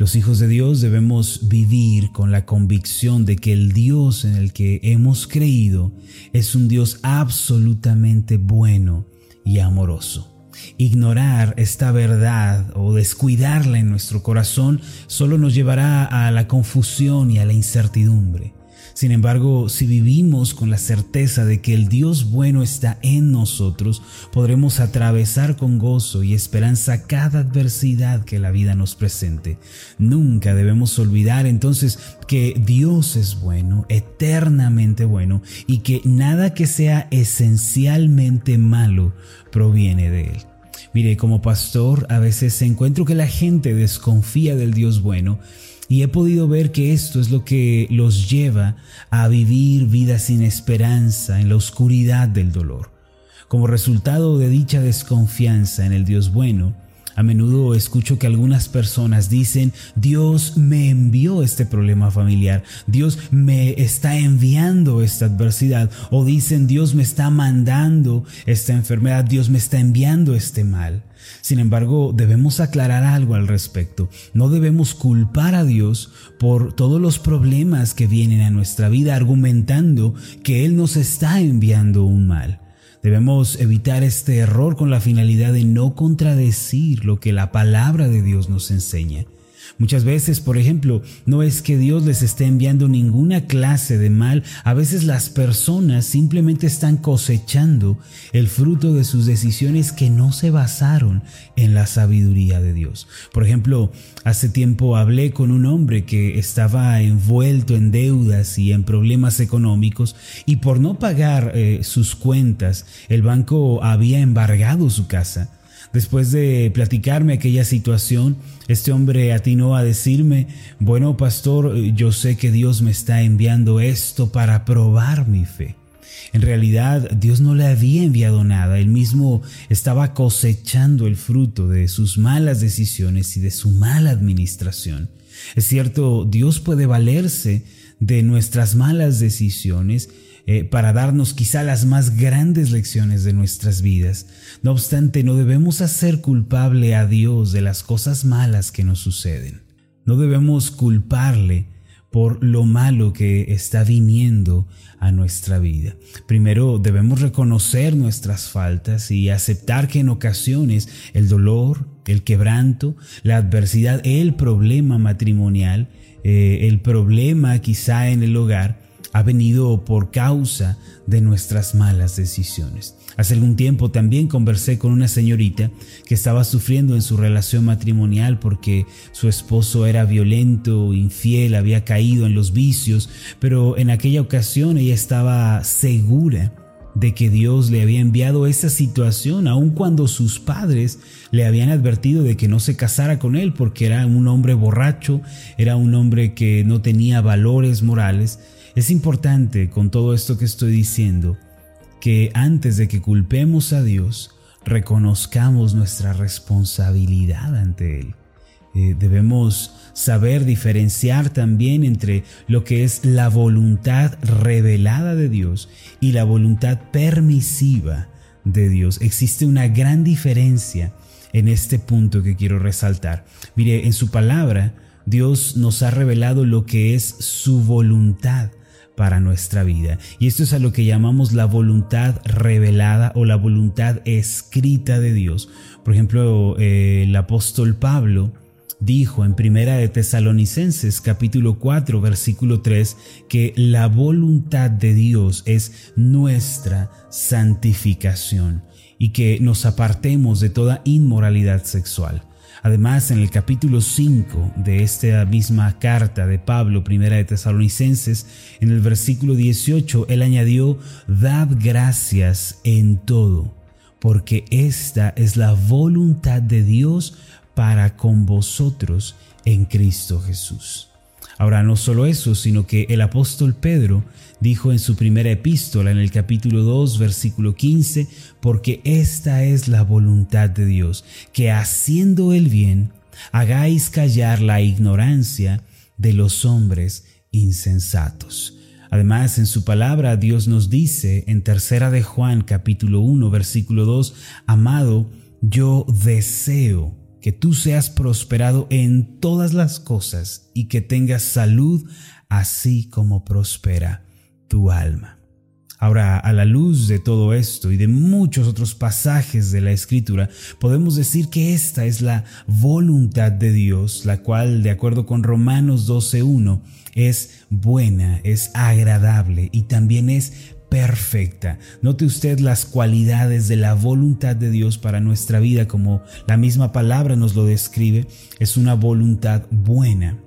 Los hijos de Dios debemos vivir con la convicción de que el Dios en el que hemos creído es un Dios absolutamente bueno y amoroso. Ignorar esta verdad o descuidarla en nuestro corazón solo nos llevará a la confusión y a la incertidumbre. Sin embargo, si vivimos con la certeza de que el Dios bueno está en nosotros, podremos atravesar con gozo y esperanza cada adversidad que la vida nos presente. Nunca debemos olvidar entonces que Dios es bueno, eternamente bueno, y que nada que sea esencialmente malo proviene de Él. Mire, como pastor a veces encuentro que la gente desconfía del Dios bueno y he podido ver que esto es lo que los lleva a vivir vidas sin esperanza en la oscuridad del dolor. Como resultado de dicha desconfianza en el Dios bueno, a menudo escucho que algunas personas dicen, Dios me envió este problema familiar, Dios me está enviando esta adversidad, o dicen, Dios me está mandando esta enfermedad, Dios me está enviando este mal. Sin embargo, debemos aclarar algo al respecto. No debemos culpar a Dios por todos los problemas que vienen a nuestra vida argumentando que Él nos está enviando un mal. Debemos evitar este error con la finalidad de no contradecir lo que la palabra de Dios nos enseña. Muchas veces, por ejemplo, no es que Dios les esté enviando ninguna clase de mal, a veces las personas simplemente están cosechando el fruto de sus decisiones que no se basaron en la sabiduría de Dios. Por ejemplo, hace tiempo hablé con un hombre que estaba envuelto en deudas y en problemas económicos y por no pagar eh, sus cuentas, el banco había embargado su casa. Después de platicarme aquella situación, este hombre atinó a decirme, bueno pastor, yo sé que Dios me está enviando esto para probar mi fe. En realidad Dios no le había enviado nada, él mismo estaba cosechando el fruto de sus malas decisiones y de su mala administración. Es cierto, Dios puede valerse de nuestras malas decisiones eh, para darnos quizá las más grandes lecciones de nuestras vidas. No obstante, no debemos hacer culpable a Dios de las cosas malas que nos suceden. No debemos culparle por lo malo que está viniendo a nuestra vida. Primero debemos reconocer nuestras faltas y aceptar que en ocasiones el dolor, el quebranto, la adversidad, el problema matrimonial, eh, el problema quizá en el hogar, ha venido por causa de nuestras malas decisiones. Hace algún tiempo también conversé con una señorita que estaba sufriendo en su relación matrimonial porque su esposo era violento, infiel, había caído en los vicios, pero en aquella ocasión ella estaba segura de que Dios le había enviado esa situación, aun cuando sus padres le habían advertido de que no se casara con él porque era un hombre borracho, era un hombre que no tenía valores morales. Es importante con todo esto que estoy diciendo que antes de que culpemos a Dios, reconozcamos nuestra responsabilidad ante Él. Eh, debemos saber diferenciar también entre lo que es la voluntad revelada de Dios y la voluntad permisiva de Dios. Existe una gran diferencia en este punto que quiero resaltar. Mire, en su palabra, Dios nos ha revelado lo que es su voluntad para nuestra vida. Y esto es a lo que llamamos la voluntad revelada o la voluntad escrita de Dios. Por ejemplo, eh, el apóstol Pablo dijo en Primera de Tesalonicenses capítulo 4 versículo 3 que la voluntad de Dios es nuestra santificación y que nos apartemos de toda inmoralidad sexual. Además, en el capítulo 5 de esta misma carta de Pablo, primera de Tesalonicenses, en el versículo 18, él añadió, Dad gracias en todo, porque esta es la voluntad de Dios para con vosotros en Cristo Jesús. Ahora, no solo eso, sino que el apóstol Pedro dijo en su primera epístola, en el capítulo 2, versículo 15, porque esta es la voluntad de Dios, que haciendo el bien, hagáis callar la ignorancia de los hombres insensatos. Además, en su palabra Dios nos dice en tercera de Juan capítulo 1 versículo 2, amado, yo deseo que tú seas prosperado en todas las cosas y que tengas salud, así como prospera tu alma. Ahora, a la luz de todo esto y de muchos otros pasajes de la Escritura, podemos decir que esta es la voluntad de Dios, la cual, de acuerdo con Romanos 12.1, es buena, es agradable y también es perfecta. Note usted las cualidades de la voluntad de Dios para nuestra vida, como la misma palabra nos lo describe. Es una voluntad buena,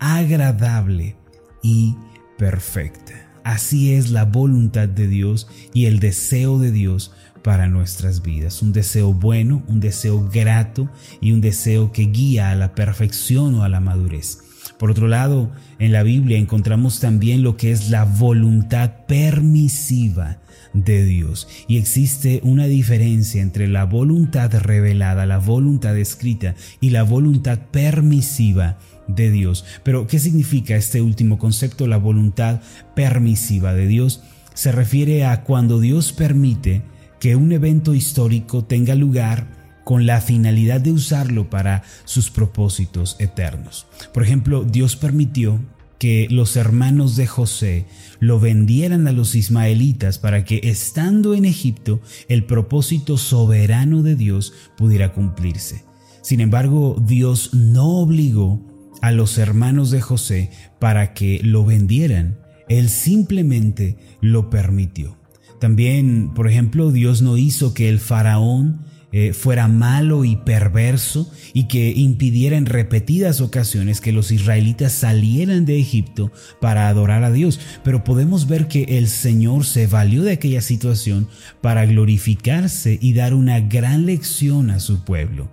agradable y perfecta. Así es la voluntad de Dios y el deseo de Dios para nuestras vidas. Un deseo bueno, un deseo grato y un deseo que guía a la perfección o a la madurez. Por otro lado, en la Biblia encontramos también lo que es la voluntad permisiva de Dios. Y existe una diferencia entre la voluntad revelada, la voluntad escrita y la voluntad permisiva de Dios. Pero, ¿qué significa este último concepto, la voluntad permisiva de Dios? Se refiere a cuando Dios permite que un evento histórico tenga lugar con la finalidad de usarlo para sus propósitos eternos. Por ejemplo, Dios permitió que los hermanos de José lo vendieran a los ismaelitas para que estando en Egipto el propósito soberano de Dios pudiera cumplirse. Sin embargo, Dios no obligó a los hermanos de José para que lo vendieran, Él simplemente lo permitió. También, por ejemplo, Dios no hizo que el faraón eh, fuera malo y perverso y que impidiera en repetidas ocasiones que los israelitas salieran de Egipto para adorar a Dios. Pero podemos ver que el Señor se valió de aquella situación para glorificarse y dar una gran lección a su pueblo.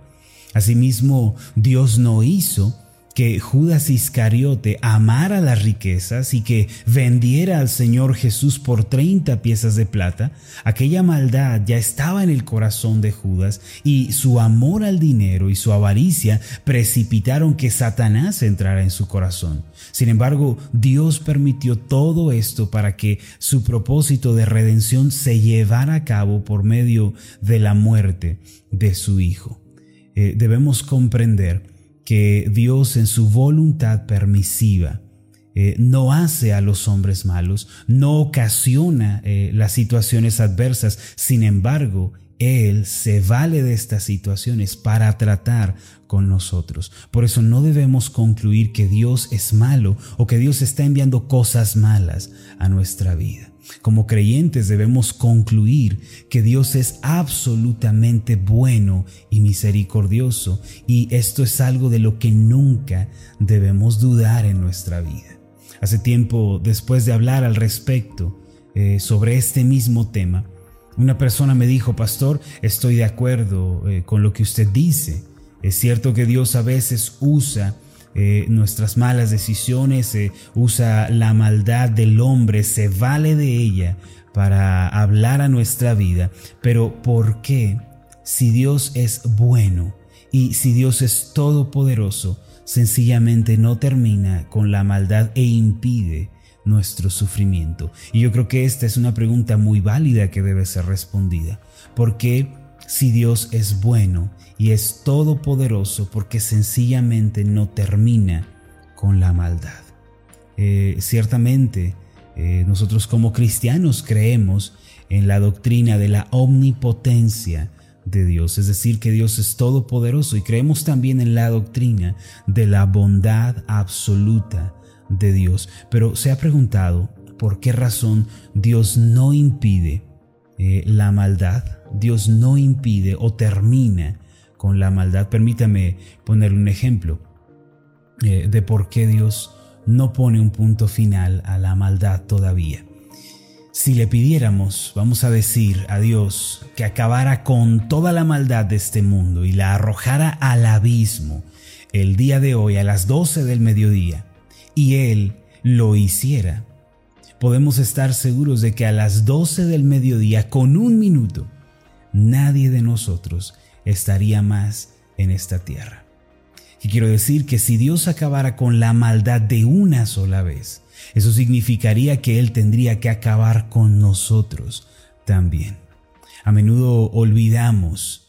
Asimismo, Dios no hizo que Judas Iscariote amara las riquezas y que vendiera al Señor Jesús por 30 piezas de plata, aquella maldad ya estaba en el corazón de Judas y su amor al dinero y su avaricia precipitaron que Satanás entrara en su corazón. Sin embargo, Dios permitió todo esto para que su propósito de redención se llevara a cabo por medio de la muerte de su Hijo. Eh, debemos comprender que Dios en su voluntad permisiva eh, no hace a los hombres malos, no ocasiona eh, las situaciones adversas, sin embargo, Él se vale de estas situaciones para tratar con nosotros. Por eso no debemos concluir que Dios es malo o que Dios está enviando cosas malas a nuestra vida. Como creyentes debemos concluir que Dios es absolutamente bueno y misericordioso y esto es algo de lo que nunca debemos dudar en nuestra vida. Hace tiempo, después de hablar al respecto eh, sobre este mismo tema, una persona me dijo, pastor, estoy de acuerdo eh, con lo que usted dice. Es cierto que Dios a veces usa eh, nuestras malas decisiones, usa la maldad del hombre, se vale de ella para hablar a nuestra vida. Pero ¿por qué? Si Dios es bueno y si Dios es todopoderoso, sencillamente no termina con la maldad e impide nuestro sufrimiento. Y yo creo que esta es una pregunta muy válida que debe ser respondida. ¿Por qué si Dios es bueno y es todopoderoso porque sencillamente no termina con la maldad. Eh, ciertamente, eh, nosotros como cristianos creemos en la doctrina de la omnipotencia de Dios, es decir, que Dios es todopoderoso y creemos también en la doctrina de la bondad absoluta de Dios. Pero se ha preguntado por qué razón Dios no impide eh, la maldad, Dios no impide o termina con la maldad. Permítame poner un ejemplo eh, de por qué Dios no pone un punto final a la maldad todavía. Si le pidiéramos, vamos a decir a Dios, que acabara con toda la maldad de este mundo y la arrojara al abismo el día de hoy a las 12 del mediodía, y Él lo hiciera, podemos estar seguros de que a las 12 del mediodía, con un minuto, nadie de nosotros estaría más en esta tierra. Y quiero decir que si Dios acabara con la maldad de una sola vez, eso significaría que Él tendría que acabar con nosotros también. A menudo olvidamos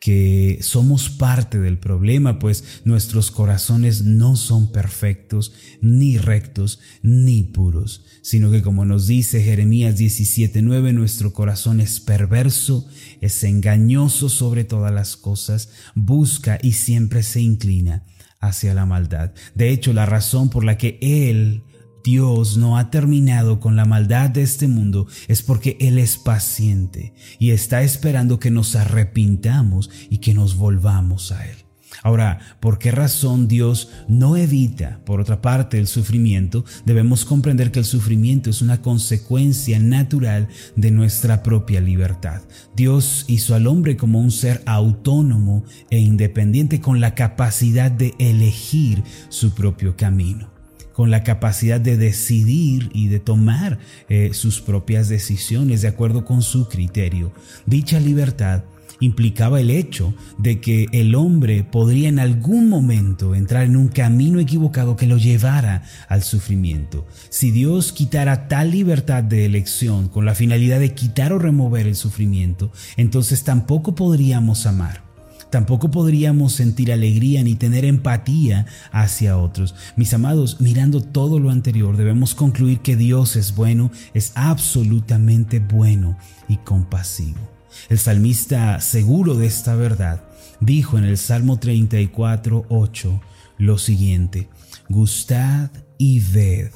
que somos parte del problema, pues nuestros corazones no son perfectos, ni rectos, ni puros, sino que como nos dice Jeremías 17:9, nuestro corazón es perverso, es engañoso sobre todas las cosas, busca y siempre se inclina hacia la maldad. De hecho, la razón por la que Él Dios no ha terminado con la maldad de este mundo es porque Él es paciente y está esperando que nos arrepintamos y que nos volvamos a Él. Ahora, ¿por qué razón Dios no evita, por otra parte, el sufrimiento? Debemos comprender que el sufrimiento es una consecuencia natural de nuestra propia libertad. Dios hizo al hombre como un ser autónomo e independiente con la capacidad de elegir su propio camino con la capacidad de decidir y de tomar eh, sus propias decisiones de acuerdo con su criterio. Dicha libertad implicaba el hecho de que el hombre podría en algún momento entrar en un camino equivocado que lo llevara al sufrimiento. Si Dios quitara tal libertad de elección con la finalidad de quitar o remover el sufrimiento, entonces tampoco podríamos amar. Tampoco podríamos sentir alegría ni tener empatía hacia otros. Mis amados, mirando todo lo anterior, debemos concluir que Dios es bueno, es absolutamente bueno y compasivo. El salmista, seguro de esta verdad, dijo en el Salmo 34, 8 lo siguiente, Gustad y ved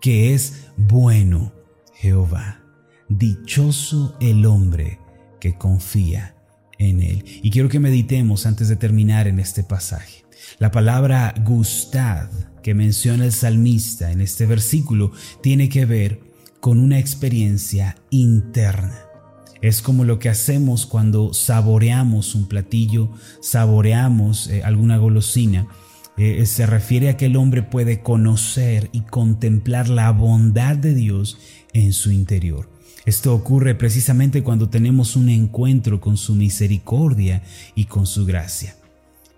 que es bueno Jehová. Dichoso el hombre que confía Y quiero que meditemos antes de terminar en este pasaje. La palabra gustad que menciona el salmista en este versículo tiene que ver con una experiencia interna. Es como lo que hacemos cuando saboreamos un platillo, saboreamos eh, alguna golosina. Eh, se refiere a que el hombre puede conocer y contemplar la bondad de Dios en su interior. Esto ocurre precisamente cuando tenemos un encuentro con su misericordia y con su gracia.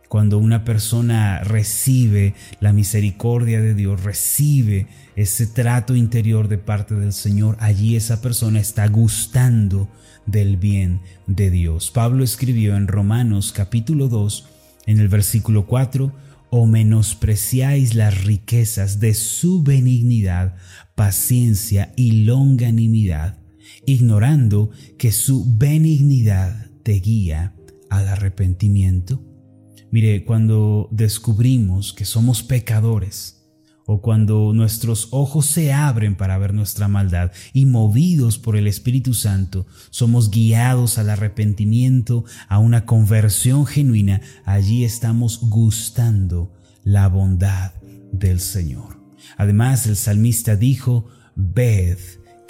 Cuando una persona recibe la misericordia de Dios, recibe ese trato interior de parte del Señor, allí esa persona está gustando del bien de Dios. Pablo escribió en Romanos capítulo 2, en el versículo 4, o menospreciáis las riquezas de su benignidad, paciencia y longanimidad ignorando que su benignidad te guía al arrepentimiento? Mire, cuando descubrimos que somos pecadores, o cuando nuestros ojos se abren para ver nuestra maldad y movidos por el Espíritu Santo, somos guiados al arrepentimiento, a una conversión genuina, allí estamos gustando la bondad del Señor. Además, el salmista dijo, ved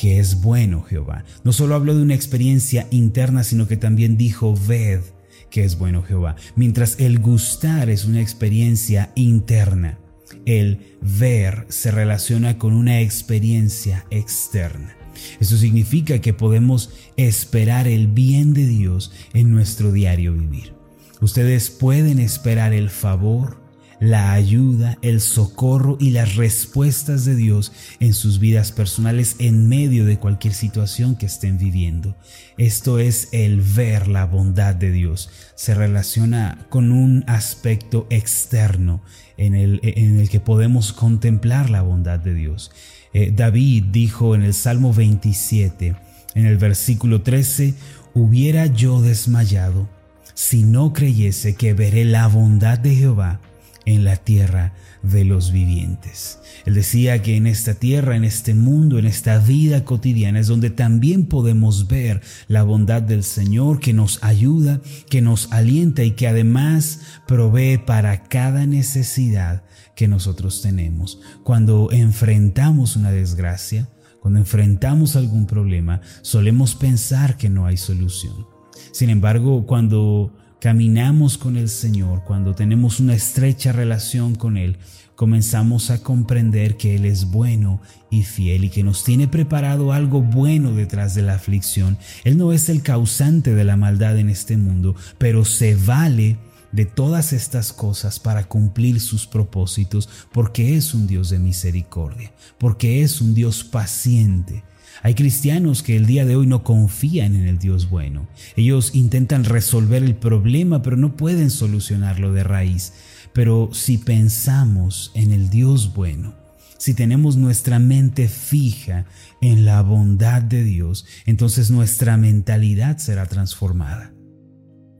que es bueno Jehová. No solo habló de una experiencia interna, sino que también dijo, ved que es bueno Jehová. Mientras el gustar es una experiencia interna, el ver se relaciona con una experiencia externa. Eso significa que podemos esperar el bien de Dios en nuestro diario vivir. Ustedes pueden esperar el favor, la ayuda, el socorro y las respuestas de Dios en sus vidas personales en medio de cualquier situación que estén viviendo. Esto es el ver la bondad de Dios. Se relaciona con un aspecto externo en el, en el que podemos contemplar la bondad de Dios. Eh, David dijo en el Salmo 27, en el versículo 13, hubiera yo desmayado si no creyese que veré la bondad de Jehová en la tierra de los vivientes. Él decía que en esta tierra, en este mundo, en esta vida cotidiana es donde también podemos ver la bondad del Señor que nos ayuda, que nos alienta y que además provee para cada necesidad que nosotros tenemos. Cuando enfrentamos una desgracia, cuando enfrentamos algún problema, solemos pensar que no hay solución. Sin embargo, cuando caminamos con el Señor, cuando tenemos una estrecha relación con Él, comenzamos a comprender que Él es bueno y fiel y que nos tiene preparado algo bueno detrás de la aflicción. Él no es el causante de la maldad en este mundo, pero se vale de todas estas cosas para cumplir sus propósitos, porque es un Dios de misericordia, porque es un Dios paciente. Hay cristianos que el día de hoy no confían en el Dios bueno. Ellos intentan resolver el problema, pero no pueden solucionarlo de raíz. Pero si pensamos en el Dios bueno, si tenemos nuestra mente fija en la bondad de Dios, entonces nuestra mentalidad será transformada.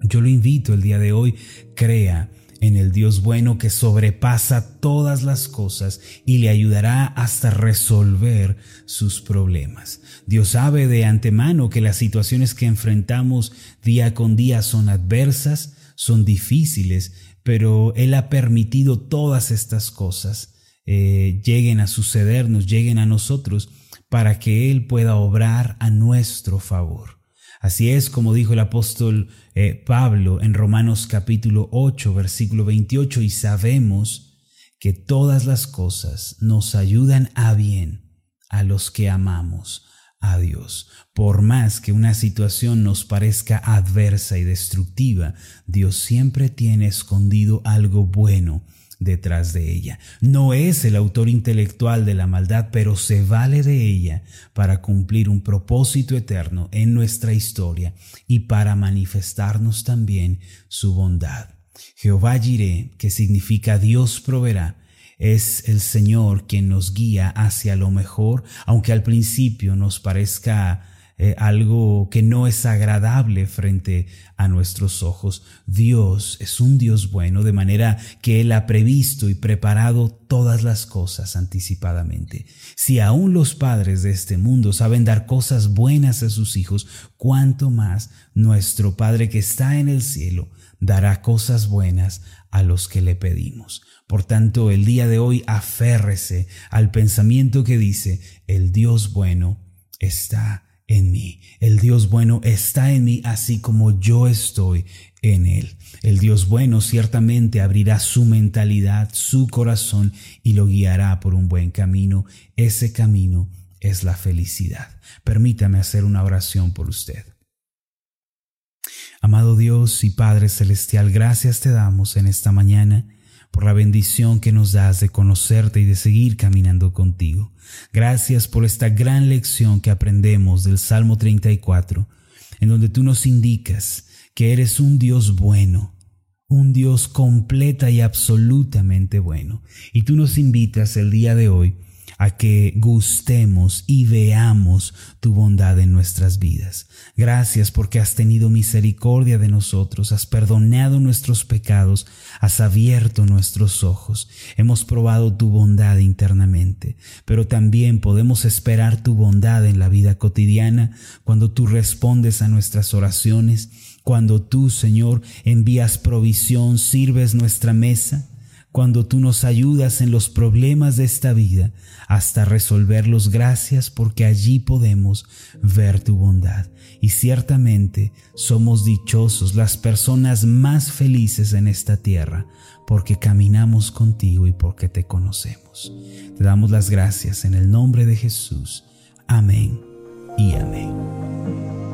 Yo lo invito el día de hoy, crea en el Dios bueno que sobrepasa todas las cosas y le ayudará hasta resolver sus problemas. Dios sabe de antemano que las situaciones que enfrentamos día con día son adversas, son difíciles, pero Él ha permitido todas estas cosas eh, lleguen a sucedernos, lleguen a nosotros, para que Él pueda obrar a nuestro favor. Así es como dijo el apóstol eh, Pablo en Romanos capítulo 8, versículo 28, y sabemos que todas las cosas nos ayudan a bien a los que amamos a Dios. Por más que una situación nos parezca adversa y destructiva, Dios siempre tiene escondido algo bueno detrás de ella. No es el autor intelectual de la maldad, pero se vale de ella para cumplir un propósito eterno en nuestra historia y para manifestarnos también su bondad. Jehová Jireh, que significa Dios proveerá, es el Señor quien nos guía hacia lo mejor, aunque al principio nos parezca eh, algo que no es agradable frente a nuestros ojos. Dios es un Dios bueno, de manera que Él ha previsto y preparado todas las cosas anticipadamente. Si aún los padres de este mundo saben dar cosas buenas a sus hijos, cuánto más nuestro Padre que está en el cielo dará cosas buenas a los que le pedimos. Por tanto, el día de hoy aférrese al pensamiento que dice, el Dios bueno está en mí. El Dios bueno está en mí así como yo estoy en Él. El Dios bueno ciertamente abrirá su mentalidad, su corazón y lo guiará por un buen camino. Ese camino es la felicidad. Permítame hacer una oración por usted. Amado Dios y Padre Celestial, gracias te damos en esta mañana por la bendición que nos das de conocerte y de seguir caminando contigo. Gracias por esta gran lección que aprendemos del Salmo 34, en donde tú nos indicas que eres un Dios bueno, un Dios completa y absolutamente bueno. Y tú nos invitas el día de hoy a que gustemos y veamos tu bondad en nuestras vidas. Gracias porque has tenido misericordia de nosotros, has perdonado nuestros pecados, has abierto nuestros ojos, hemos probado tu bondad internamente, pero también podemos esperar tu bondad en la vida cotidiana cuando tú respondes a nuestras oraciones, cuando tú, Señor, envías provisión, sirves nuestra mesa, cuando tú nos ayudas en los problemas de esta vida hasta resolverlos. Gracias porque allí podemos ver tu bondad. Y ciertamente somos dichosos, las personas más felices en esta tierra, porque caminamos contigo y porque te conocemos. Te damos las gracias en el nombre de Jesús. Amén y amén.